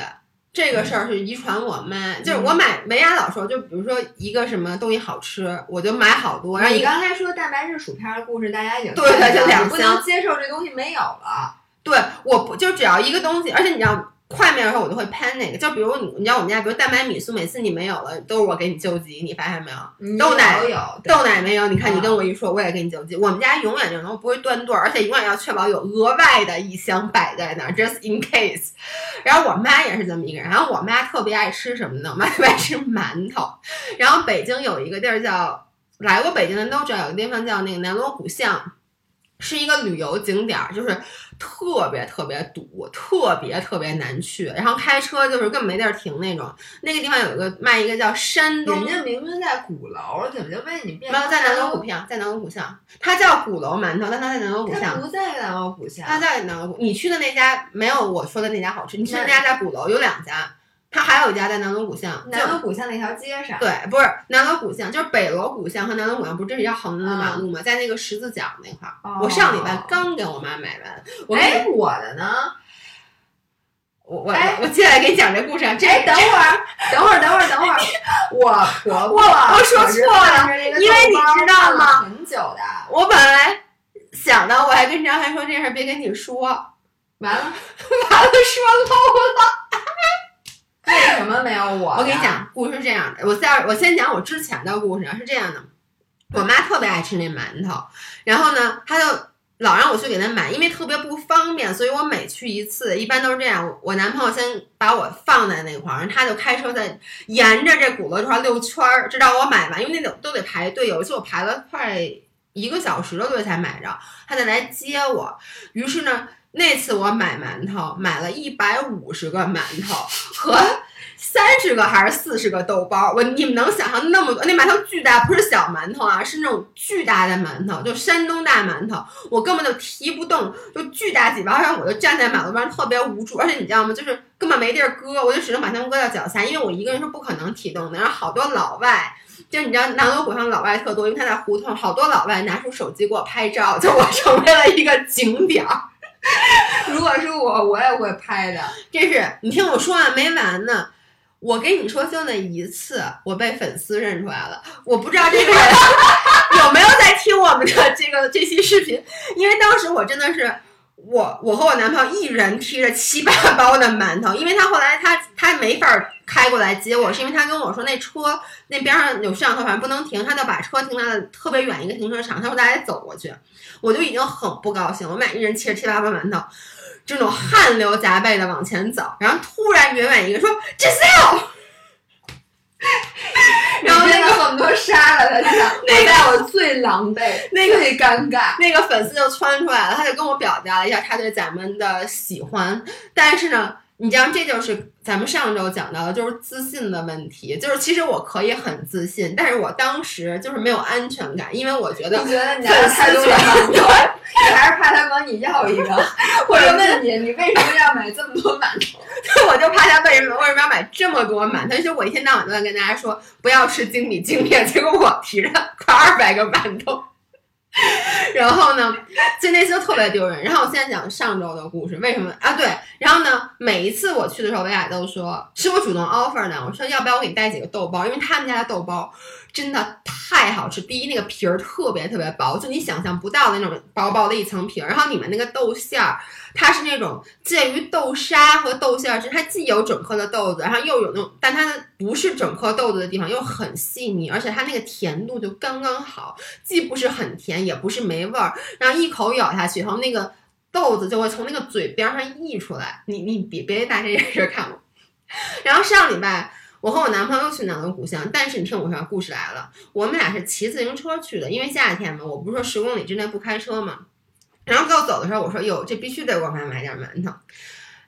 这个事儿是遗传我妈，就是我买没牙老说，就比如说一个什么东西好吃，我就买好多。然后你刚才说蛋白质薯片的故事，大家已经对对，就两不能接受这东西没有了。对，我不就只要一个东西，而且你知道。快面的时候我就会喷那个，就比如你，你知道我们家，比如蛋白米苏，每次你没有了，都是我给你救急，你发现没有？豆奶有，豆奶没有，你看你跟我一说，我也给你救急。我们家永远就能不会断顿，而且永远要确保有额外的一箱摆在那儿，just in case。然后我妈也是这么一个人，然后我妈特别爱吃什么呢？我妈特别爱吃馒头。然后北京有一个地儿叫，来过北京的都知道，有个地方叫那个南锣鼓巷。是一个旅游景点儿，就是特别特别堵，特别特别难去，然后开车就是根本没地儿停那种。那个地方有一个卖一个叫山东，人家明明在鼓楼，怎么就被你变？没有在南锣鼓巷，在南锣鼓巷，它叫鼓楼馒头，但它在南锣鼓巷。不在南锣鼓巷，它在南锣鼓。你去的那家没有我说的那家好吃，你去的那家在鼓楼，有两家。它还有一家在南锣鼓巷，南锣鼓巷那条街上。对，不是南锣鼓巷，就是北锣鼓巷和南锣鼓巷，不是这是一条横着的马路吗？在那个十字角那块儿。我上礼拜刚给我妈买完。哎，我的呢？我我我接下来给你讲这故事。啊这等会儿，等会儿，等会儿，等会儿。我婆婆，我说错了，因为你知道吗？很久的。我本来想的，我还跟张涵说这事别跟你说，完了，完了，说漏了。为什么没有我？我跟你讲，故事是这样的。我在我先讲我之前的故事是这样的。我妈特别爱吃那馒头，然后呢，她就老让我去给她买，因为特别不方便，所以我每去一次，一般都是这样。我男朋友先把我放在那块儿，然后他就开车在沿着这鼓楼这块溜圈儿，直到我买完，因为那都都得排队。有一次我排了快一个小时的队才买着，他再来接我。于是呢。那次我买馒头，买了一百五十个馒头和三十个还是四十个豆包。我你们能想象那么多？那馒头巨大，不是小馒头啊，是那种巨大的馒头，就山东大馒头。我根本就提不动，就巨大几包，然后我就站在马路边特别无助。而且你知道吗？就是根本没地儿搁，我就只能把它们搁到脚下，因为我一个人是不可能提动的。然后好多老外，就你知道南锣鼓巷老外特多，因为他在胡同，好多老外拿出手机给我拍照，就我成为了一个景点儿。如果是我，我也会拍的。这是你听我说完没完呢。我跟你说，就那一次，我被粉丝认出来了。我不知道这个人 有没有在听我们的这个这期视频，因为当时我真的是。我我和我男朋友一人提着七八包的馒头，因为他后来他他没法开过来接我，是因为他跟我说那车那边上有摄像头，反正不能停，他就把车停在了特别远一个停车场，他说大家走过去，我就已经很不高兴，我们俩一人提着七八包馒头，这种汗流浃背的往前走，然后突然远远一个说 Giselle。然后那个很多杀了他，那在我最狼狈、那个最尴尬，那个粉丝就窜出来了，他就跟我表达了一下他对咱们的喜欢，但是呢。你知道，这就是咱们上周讲到的，就是自信的问题。就是其实我可以很自信，但是我当时就是没有安全感，因为我觉得你觉得你的态度很对，你还是怕他管你要一个。我就问你，你为什么要买这么多馒头？我就怕他为什么为什么要买这么多馒头？其实我一天到晚都在跟大家说不要吃精米精面，结果我提着快二百个馒头。然后呢，就那次就特别丢人。然后我现在讲上周的故事，为什么啊？对，然后呢，每一次我去的时候，维亚都说是我主动 offer 的，我说要不要我给你带几个豆包，因为他们家的豆包真的太好吃。第一，那个皮儿特别特别薄，就你想象不到的那种薄薄的一层皮儿，然后里面那个豆馅儿。它是那种介于豆沙和豆馅儿之，它既有整颗的豆子，然后又有那种，但它不是整颗豆子的地方又很细腻，而且它那个甜度就刚刚好，既不是很甜，也不是没味儿，然后一口咬下去然后，那个豆子就会从那个嘴边上溢出来。你你别别拿这件事看我。然后上礼拜我和我男朋友去南锣鼓巷，但是你听我说，故事来了，我们俩是骑自行车去的，因为夏天嘛，我不是说十公里之内不开车嘛。然后我走的时候，我说：“哟，这必须得给我妈买点馒头。”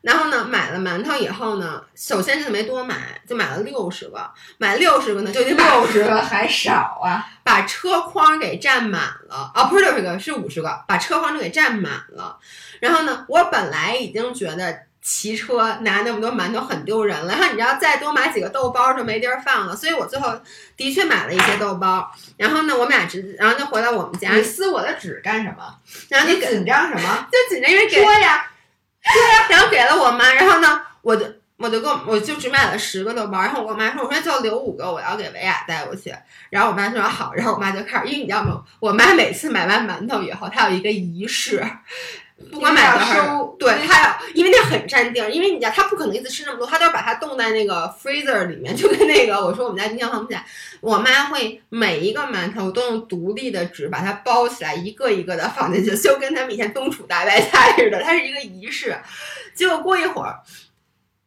然后呢，买了馒头以后呢，首先是没多买，就买了六十个。买六十个呢，就得六十个还少啊，把车筐给占满了啊！不是六十个，是五十个，把车筐都给占满了。然后呢，我本来已经觉得。骑车拿那么多馒头很丢人了，然 后你知道再多买几个豆包就没地儿放了，所以我最后的确买了一些豆包。然后呢，我们俩直，然后就回到我们家。你撕我的纸干什么？然后你紧张什么？就紧张，因为给说呀，对呀。然后给了我妈，然后呢，我就我就跟我就只买了十个豆包。然后我跟我妈说，我说就留五个，我要给维亚带过去。然后我妈说好。然后我妈就开始，因为你知道吗？我妈每次买完馒头以后，她有一个仪式。不管买多少，对他要，因为那很占地儿，因为你家他不可能一次吃那么多，他都要把它冻在那个 freezer 里面，就跟那个我说我们家冰箱放不下，我妈会每一个馒头都用独立的纸把它包起来，一个一个的放进去，就跟咱们以前冬储大白菜似的，它是一个仪式。结果过一会儿，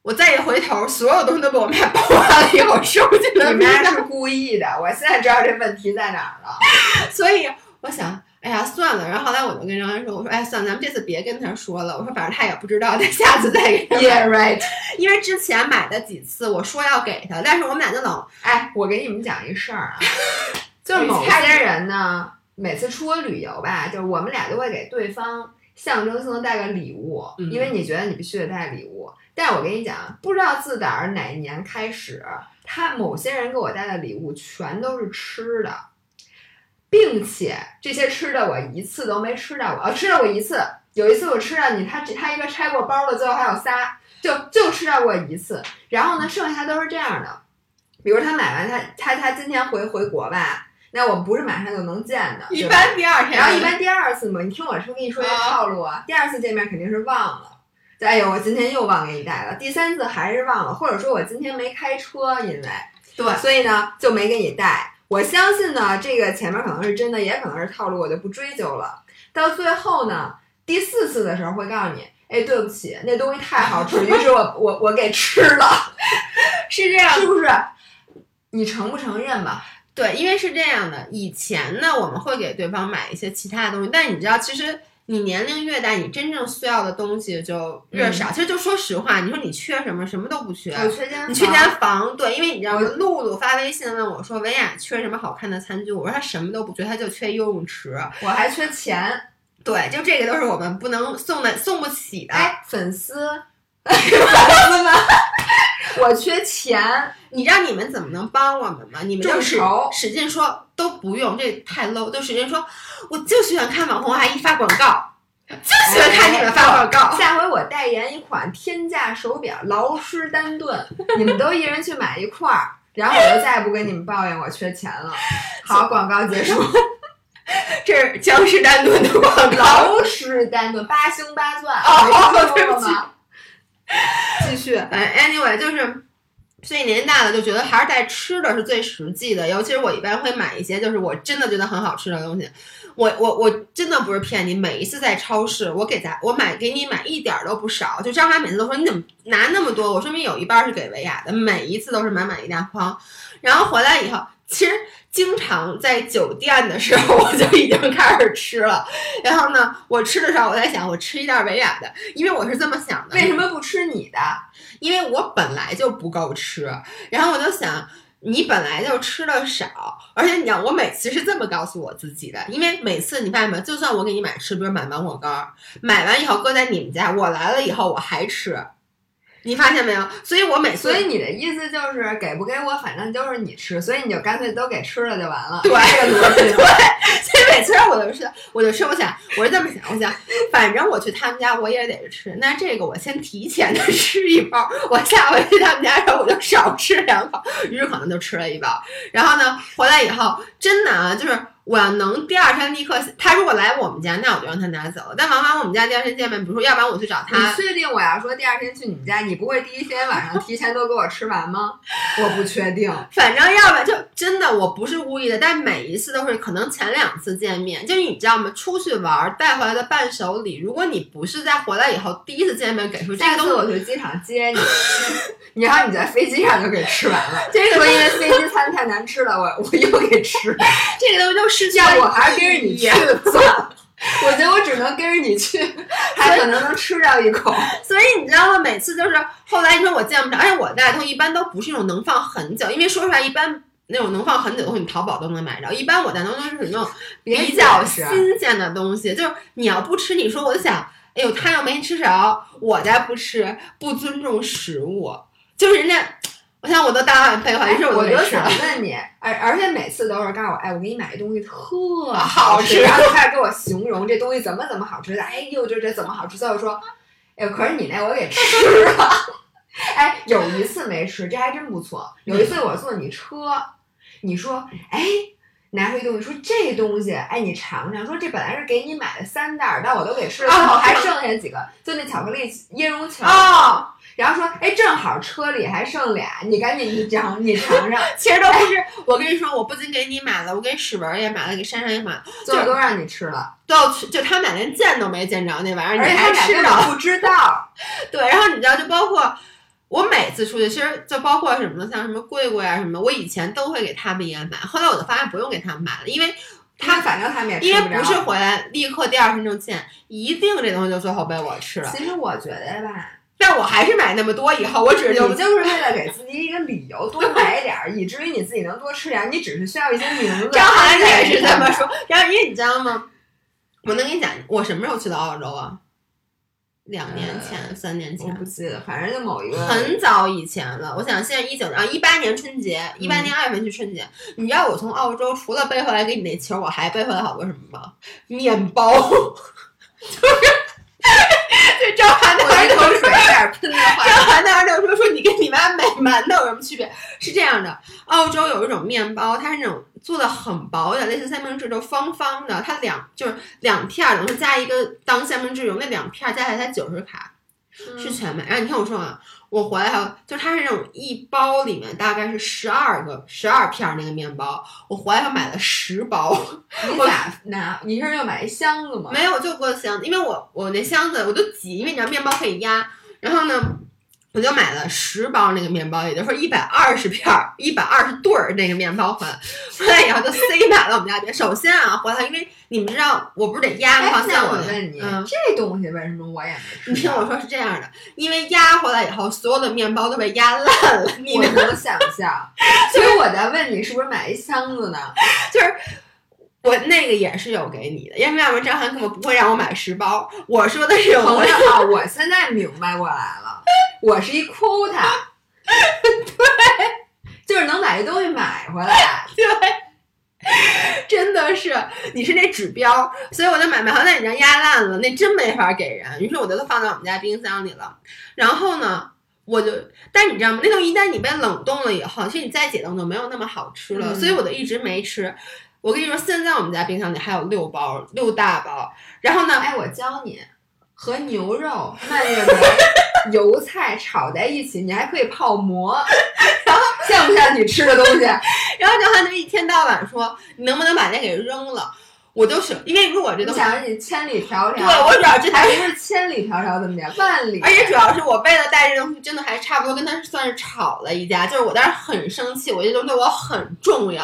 我再一回头，所有东西都被我妈包完了以后收进了。你妈是故意的，我现在知道这问题在哪儿了，所以我想。哎呀，算了。然后后来我就跟张安说：“我说，哎，算了，咱们这次别跟他说了。我说，反正他也不知道，他下次再给他。Yeah, right。因为之前买的几次，我说要给他，但是我们俩就老……哎，我给你们讲一事儿啊，就是某些人呢，每次出国旅游吧，就是我们俩都会给对方象征性的带个礼物，因为你觉得你必须得带礼物。但是我跟你讲，不知道自打哪一年开始，他某些人给我带的礼物全都是吃的。并且这些吃的我一次都没吃到过，呃，吃到过一次。有一次我吃了你他他一个拆过包的，最后还有仨，就就吃到过一次。然后呢，剩下都是这样的，比如他买完他他他今天回回国吧，那我们不是马上就能见的，一般第二天，然后一般第二次嘛，你听我说跟你说一个套路啊，第二次见面肯定是忘了，哎呦，我今天又忘给你带了，第三次还是忘了，或者说我今天没开车，因为对，所以呢就没给你带。我相信呢，这个前面可能是真的，也可能是套路，我就不追究了。到最后呢，第四次的时候会告诉你，哎，对不起，那东西太好吃，于是我我我给吃了，是这样，是不是？你承不承认吧？对，因为是这样的，以前呢，我们会给对方买一些其他的东西，但你知道，其实。你年龄越大，你真正需要的东西就越少。其实就说实话，你说你缺什么，什么都不缺。我缺间你缺间房，对，因为你知道，露露发微信问我说：“维亚缺什么好看的餐具？”我说：“她什么都不缺，她就缺游泳池。”我还缺钱。对，就这个都是我们不能送的，送不起的。哎，粉丝，粉丝们，我缺钱。你知道你们怎么能帮我们吗？你们就是使劲说都不用，这太 low，都使劲说。我就喜欢看网红阿姨发广告，就喜欢看你们发广告。下回我代言一款天价手表劳诗丹顿，你们都一人去买一块儿，然后我就再也不跟你们抱怨我缺钱了。好，广告结束。这是江诗丹顿的广告。劳诗丹顿八星八钻。哦，对不起。继续。哎，anyway，就是。所以年纪大了就觉得还是带吃的是最实际的，尤其是我一般会买一些就是我真的觉得很好吃的东西。我我我真的不是骗你，每一次在超市，我给咱我买给你买一点都不少。就张华每次都说你怎么拿那么多，我说明有一半是给维亚的，每一次都是满满一大筐。然后回来以后，其实经常在酒店的时候我就已经开始吃了。然后呢，我吃的时候我在想，我吃一袋维雅的，因为我是这么想的。为什么不吃你的？因为我本来就不够吃，然后我就想，你本来就吃的少，而且你知道我每次是这么告诉我自己的，因为每次你发现没有，就算我给你买吃，比如买芒果干，买完以后搁在你们家，我来了以后我还吃，你发现没有？所以我每次，所以你的意思就是给不给我，反正就是你吃，所以你就干脆都给吃了就完了。对，这个逻辑。对，所以每次我都是，我就吃，我想，我是这么想，我想，反正我去他们家我也得吃，那这个我先提前的吃一包，我下回去他们家的时候我就少吃两口，于是可能就吃了一包。然后呢，回来以后真的啊，就是。我要能第二天立刻，他如果来我们家，那我就让他拿走。但往往我们家第二天见面，比如说，要不然我去找他。你确定我要说第二天去你们家，你不会第一天晚上提前都给我吃完吗？我不确定。反正要不然就真的，我不是故意的，但每一次都是可能前两次见面，就是你知道吗？出去玩带回来的伴手礼，如果你不是在回来以后第一次见面给出，这个东西我去机场接你，然后你在飞机上就给吃完了。这个因为飞机餐太难吃了，我 我又给吃。这个东西就是。要我还是跟着你去算了，我觉得我只能跟着你去，还可能能吃掉一口。所以你知道吗？每次就是后来你说我见不着，而且我带的东西一般都不是那种能放很久，因为说出来一般那种能放很久的东西，你淘宝都能买着。一般我带东西是那种比较新鲜的东西，就是你要不吃，你说我就想，哎呦，他又没吃着，我再不吃，不尊重食物，就是人家。我想我都大碗废话，于是我就想问你，而而且每次都是告诉我，哎，我给你买一东西特好 吃，然后就开始给我形容这东西怎么怎么好吃的，哎呦，这这怎么好吃？最后说，哎，可是你那我给吃了，哎，有一次没吃，这还真不错。有一次我坐你车，你说，哎，拿回东西说这东西，哎，你尝尝，说这本来是给你买的三袋，但我都给吃了，最后还剩下几个，就那巧克力椰蓉球。然后说，哎，正好车里还剩俩，你赶紧去尝，你尝尝。其实都不是，我跟你说，我不仅给你买了，我给史文也买了，给珊珊也买了，就都让你吃了，都要吃，就他们俩连见都没见着那玩意儿，你还吃着？不知道。对，然后你知道，就包括我每次出去，其实就包括什么呢？像什么贵贵啊什么，我以前都会给他们也买，后来我就发现不用给他们买了，因为他反正他们也因为不是回来立刻第二天就见，一定这东西就最后被我吃了。其实我觉得吧。但我还是买那么多，以后我只是你就是为了给自己一个理由 多买点儿，以至于你自己能多吃点。你只是需要一些名字。张涵也是这么说。然后因为你知道吗？我能跟你讲，我什么时候去的澳洲啊？两年前、三年前，我不记得，反正就某一个很早以前了。我想现在一九啊、一八年春节，一八年二月份去春节。你知道我从澳洲除了背回来给你那球，我还背回来好多什么吗？面包，就是。对张涵的儿口水有点喷的话，张涵的儿就说说你跟你妈买馒头有什么区别？是这样的，澳洲有一种面包，它是那种做的很薄的，类似三明治，就方方的，它两就是两片儿，等于加一个当三明治用，那两片加起来才九十卡，是全麦。然后你听我说啊。我回来还，就它是那种一包里面大概是十二个十二片那个面包，我回来还买了十包。我咋拿？你是要买一箱子吗？没有，就个箱子，因为我我那箱子我都挤，因为你知道面包可以压，然后呢。我就买了十包那个面包，也就是说一百二十片儿、一百二十对儿那个面包回来，回来以后就塞满了我们家店。首先啊，回来因为你们知道，我不是得压吗？现在我问你，这东西为什么我也没吃？你听我说是这样的，因为压回来以后，所有的面包都被压烂了。你能想象？所以我在问你，是不是买一箱子呢？就是。我那个也是有给你的，因为要不然张涵根本不会让我买十包。我说的是朋友啊，我现在明白过来了，我是一 quota，对，就是能把这东西买回来，对，真的是，你是那指标，所以我就买买好，那已经压烂了，那真没法给人。于是我就都放在我们家冰箱里了。然后呢，我就，但你知道吗？那东西一旦你被冷冻了以后，其实你再解冻就没有那么好吃了，所以我就一直没吃。我跟你说，现在我们家冰箱里还有六包，六大包。然后呢，哎，我教你，和牛肉、蔓越莓、油菜炒在一起，你还可以泡馍。然后像不像你吃的东西？然后就他那一天到晚说，你能不能把那给扔了？我都是，因为如果这东西，想你千里迢迢，对我主要这还不是千里迢迢怎么讲，万里。而且主要是我为了带这东西，真的还差不多跟他算是吵了一架，就是我当时很生气，我这东西对我很重要。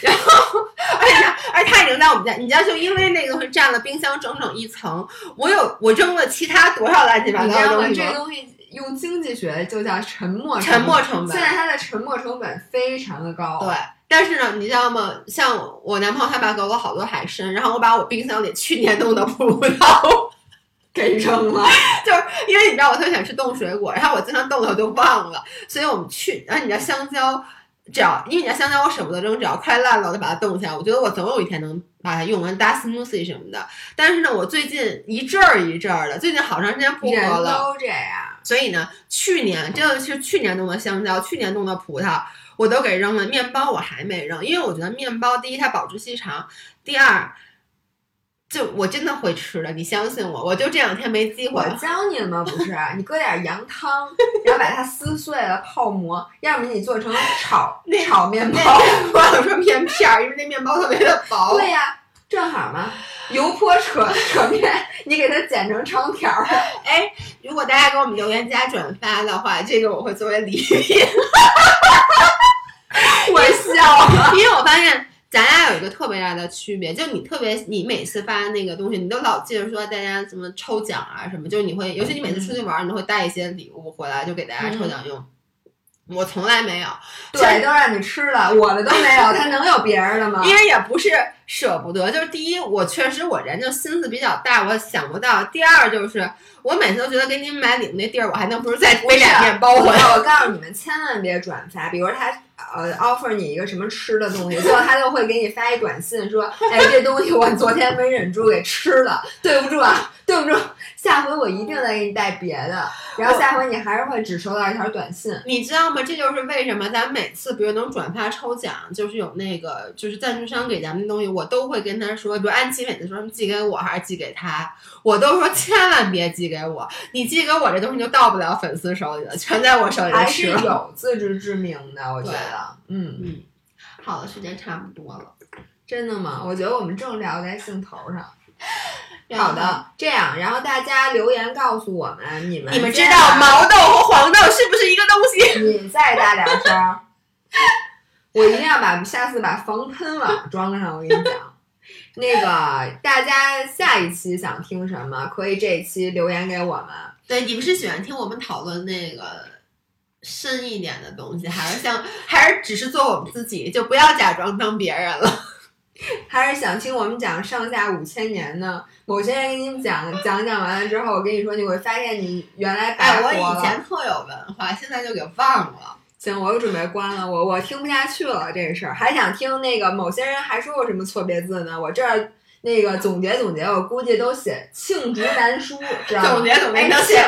然后，而且而且他已经在我们家，你知道就因为那个东西占了冰箱整整一层。我有我扔了其他多少乱七八糟的东西？这东西用经济学就叫沉没沉没成本。现在它的沉没成本非常的高。对。但是呢，你知道吗？像我男朋友他爸给我好多海参，然后我把我冰箱里去年冻的葡萄 给扔了。就是因为你知道我特别喜欢吃冻水果，然后我经常冻的我就忘了，所以我们去，然后你知道香蕉，只要因为你知道香蕉我舍不得扔，只要快烂了我就把它冻起来，我觉得我总有一天能把它用完搭 smoothie 什么的。但是呢，我最近一阵儿一阵儿的，最近好长时间不喝人了，都这样。所以呢，去年真的是去年冻的香蕉，去年冻的葡萄。我都给扔了，面包我还没扔，因为我觉得面包第一它保质期长，第二，就我真的会吃的，你相信我，我就这两天没机会我。教你了吗？不是，你搁点羊汤，然后把它撕碎了泡馍，要么你做成炒 那炒面包。或者说面片儿，因为那面包特别的薄。对呀、正好嘛，油泼扯扯面，你给它剪成长条儿。哎，如果大家给我们留言加转发的话，这个我会作为礼品，我笑了。因为我发现。咱俩有一个特别大的区别，就你特别，你每次发那个东西，你都老记着说大家什么抽奖啊什么，就是你会，尤其你每次出去玩儿，你都会带一些礼物回来，就给大家抽奖用。我从来没有，对，都让你吃了，我的都没有，他能有别人的吗？因为也不是舍不得，就是第一，我确实我人就心思比较大，我想不到；第二就是我每次都觉得给你们买礼物那地儿，我还能不如再背俩面包回来。我告诉你们，千万别转发，比如他呃 offer 你一个什么吃的东西，最后他就会给你发一短信说，哎，这东西我昨天没忍住给吃了，对不住啊，对不住，下回我一定再给你带别的。然后下回你还是会只收到一条短信。你知道吗？这就是为什么咱每次比如能转发抽奖，就是有那个就是赞助商给咱们的东西，我都会跟他说，比如安琪每次说寄给我还是寄给他，我都说千万别寄给我，你寄给我这东西就到不了粉丝手里了，全在我手里还是。有自知之明的，我觉对得，嗯，嗯，好了，时间差不多了。真的吗？我觉得我们正聊在兴头上。好的，这样，然后大家留言告诉我们，你们你们知道毛豆和黄豆是不是一个东西？你再大点声儿，我一定要把下次把防喷网装上。我跟你讲，那个大家下一期想听什么，可以这一期留言给我们。对，你们是喜欢听我们讨论那个深一点的东西，还是像，还是只是做我们自己，就不要假装当别人了？还是想听我们讲上下五千年呢？某些人给你们讲讲讲完了之后，我跟你说，你会发现你原来白哎，我。以前特有文化，现在就给忘了。行，我又准备关了，我我听不下去了这事儿，还想听那个某些人还说过什么错别字呢？我这儿那个总结总结，我估计都写罄竹难书，知道吗？总结总结，哎能写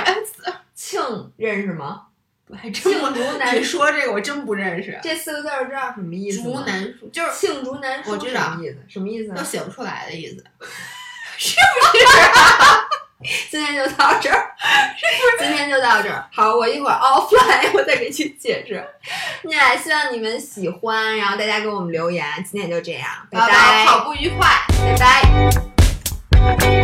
罄认识吗？还真不竹难你说这个我真不认识。这四个字儿知道什么意思竹吗？难书就是罄竹难书我知道什么意思？什么意思都？写不出来的意思。是不是 今天就到这儿，今天就到这儿。好，我一会儿 offline 我再给你解释。那希望你们喜欢，然后大家给我们留言。今天就这样，拜拜拜，跑步愉快。拜拜。